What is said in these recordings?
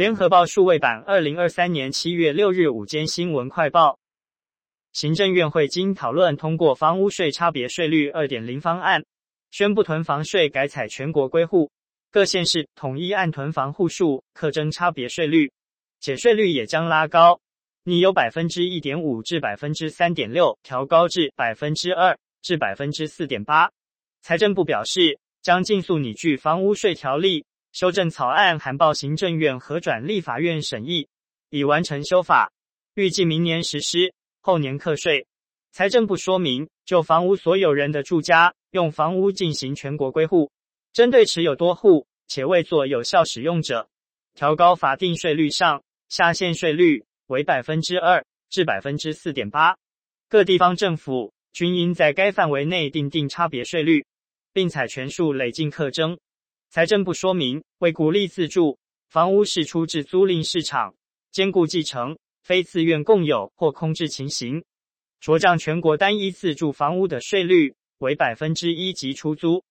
联合报数位版二零二三年七月六日午间新闻快报。行政院会经讨论通过房屋税差别税率二点零方案，宣布囤房税改采全国归户，各县市统一按囤房户数课征差别税率，且税率也将拉高，拟由百分之一点五至百分之三点六调高至百分之二至百分之四点八。财政部表示，将尽速拟具房屋税条例。修正草案函报行政院核转立法院审议，已完成修法，预计明年实施，后年课税。财政部说明，就房屋所有人的住家用房屋进行全国归户，针对持有多户且未做有效使用者，调高法定税率上下限税率为百分之二至百分之四点八。各地方政府均应在该范围内订定差别税率，并采权数累进课征。财政部说明，为鼓励自住房屋释出至租赁市场，兼顾继承、非自愿共有或空置情形，酌降全国单一自住房屋的税率为百分之一及出租，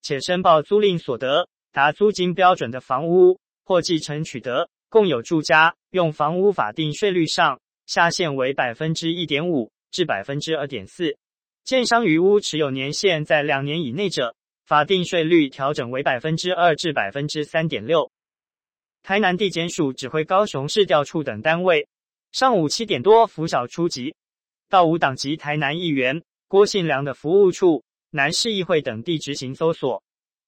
且申报租赁所得达租金标准的房屋或继承取得共有住家用房屋法定税率上下限为百分之一点五至百分之二点四，建商余屋持有年限在两年以内者。法定税率调整为百分之二至百分之三点六。台南地检署指挥高雄市调处等单位，上午七点多拂晓出击，到无党籍台南议员郭信良的服务处、南市议会等地执行搜索。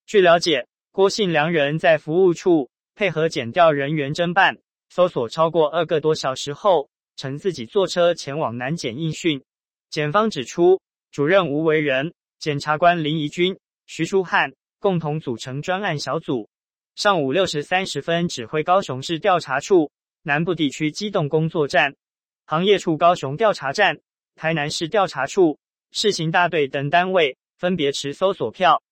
据了解，郭信良人在服务处配合检调人员侦办，搜索超过二个多小时后，乘自己坐车前往南检应讯。检方指出，主任吴为仁、检察官林怡君。徐书汉共同组成专案小组，上午六时三十分指挥高雄市调查处南部地区机动工作站、行业处高雄调查站、台南市调查处、市刑大队等单位分别持搜索票，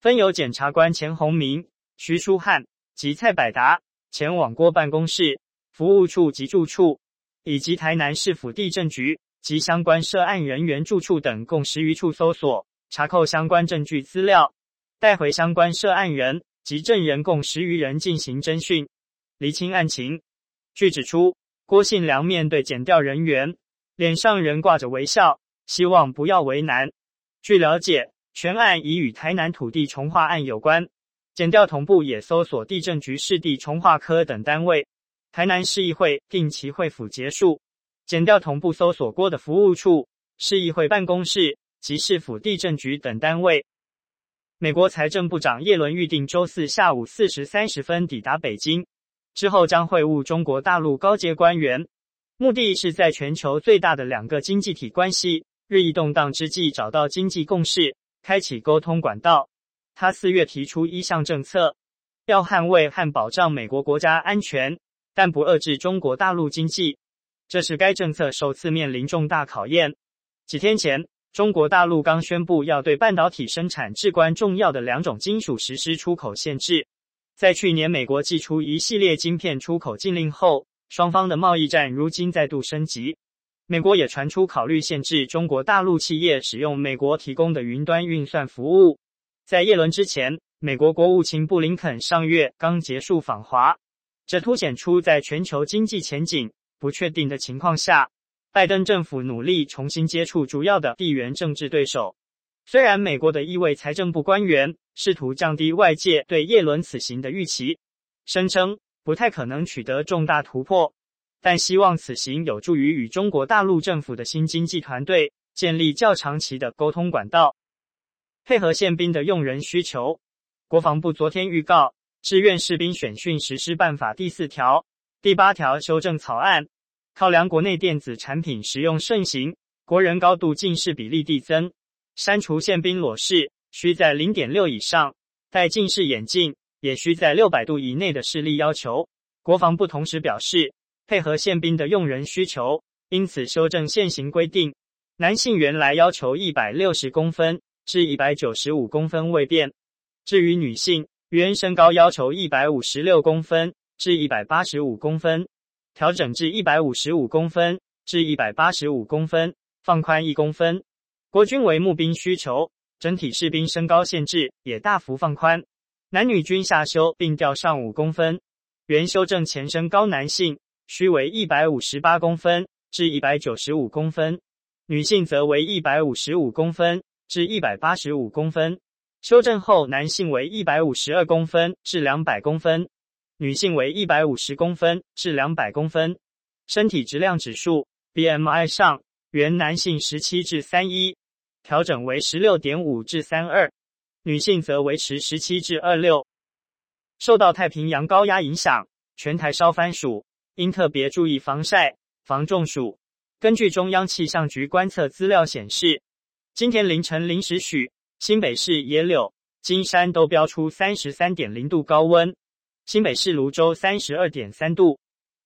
分由检察官钱鸿明、徐书汉及蔡百达前往郭办公室、服务处及住处，以及台南市府地震局及相关涉案人员住处等共十余处搜索。查扣相关证据资料，带回相关涉案人及证人共十余人进行侦讯，厘清案情。据指出，郭信良面对检调人员，脸上仍挂着微笑，希望不要为难。据了解，全案已与台南土地重划案有关，检调同步也搜索地震局市地重划科等单位。台南市议会定期会府结束，检调同步搜索郭的服务处、市议会办公室。及市府地震局等单位。美国财政部长耶伦预定周四下午四时三十分抵达北京，之后将会晤中国大陆高阶官员，目的是在全球最大的两个经济体关系日益动荡之际找到经济共识，开启沟通管道。他四月提出一项政策，要捍卫和保障美国国家安全，但不遏制中国大陆经济。这是该政策首次面临重大考验。几天前，中国大陆刚宣布要对半导体生产至关重要的两种金属实施出口限制。在去年美国祭出一系列晶片出口禁令后，双方的贸易战如今再度升级。美国也传出考虑限制中国大陆企业使用美国提供的云端运算服务。在叶伦之前，美国国务卿布林肯上月刚结束访华，这凸显出在全球经济前景不确定的情况下。拜登政府努力重新接触主要的地缘政治对手。虽然美国的一位财政部官员试图降低外界对叶伦此行的预期，声称不太可能取得重大突破，但希望此行有助于与中国大陆政府的新经济团队建立较长期的沟通管道，配合宪兵的用人需求。国防部昨天预告，志愿士兵选训实施办法第四条、第八条修正草案。考量国内电子产品使用盛行，国人高度近视比例递增，删除宪兵裸视需在零点六以上，戴近视眼镜也需在六百度以内的视力要求。国防部同时表示，配合宪兵的用人需求，因此修正现行规定，男性原来要求一百六十公分至一百九十五公分未变，至于女性，原身高要求一百五十六公分至一百八十五公分。调整至一百五十五公分至一百八十五公分，放宽一公分。国军为募兵需求，整体士兵身高限制也大幅放宽，男女均下修并调上五公分。原修正前身高男性需为一百五十八公分至一百九十五公分，女性则为一百五十五公分至一百八十五公分。修正后，男性为一百五十二公分至两百公分，女性为一百五十公分至两百公分。身体质量指数 BMI 上，原男性十七至三一，调整为十六点五至三二，女性则维持十七至二六。受到太平洋高压影响，全台烧番薯，应特别注意防晒、防中暑。根据中央气象局观测资料显示，今天凌晨零时许，新北市野柳、金山都标出三十三点零度高温，新北市芦洲三十二点三度，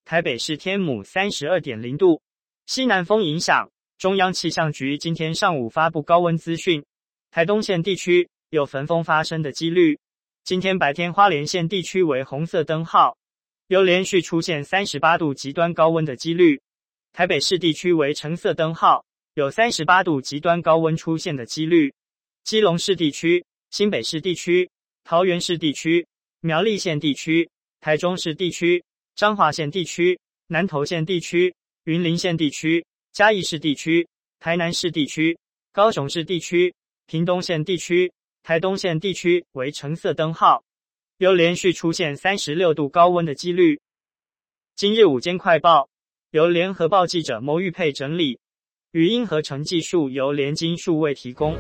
台北市天母三十二点零度。西南风影响，中央气象局今天上午发布高温资讯，台东县地区有焚风发生的几率。今天白天，花莲县地区为红色灯号，有连续出现三十八度极端高温的几率；台北市地区为橙色灯号，有三十八度极端高温出现的几率；基隆市地区、新北市地区、桃园市地区、苗栗县地区、台中市地区、彰化县地区、南投县地区、云林县地区、嘉义市地区、台南市地区、高雄市地区、屏东县地区。台东县地区为橙色灯号，有连续出现三十六度高温的几率。今日午间快报由联合报记者牟玉佩整理，语音合成技术由联经数位提供。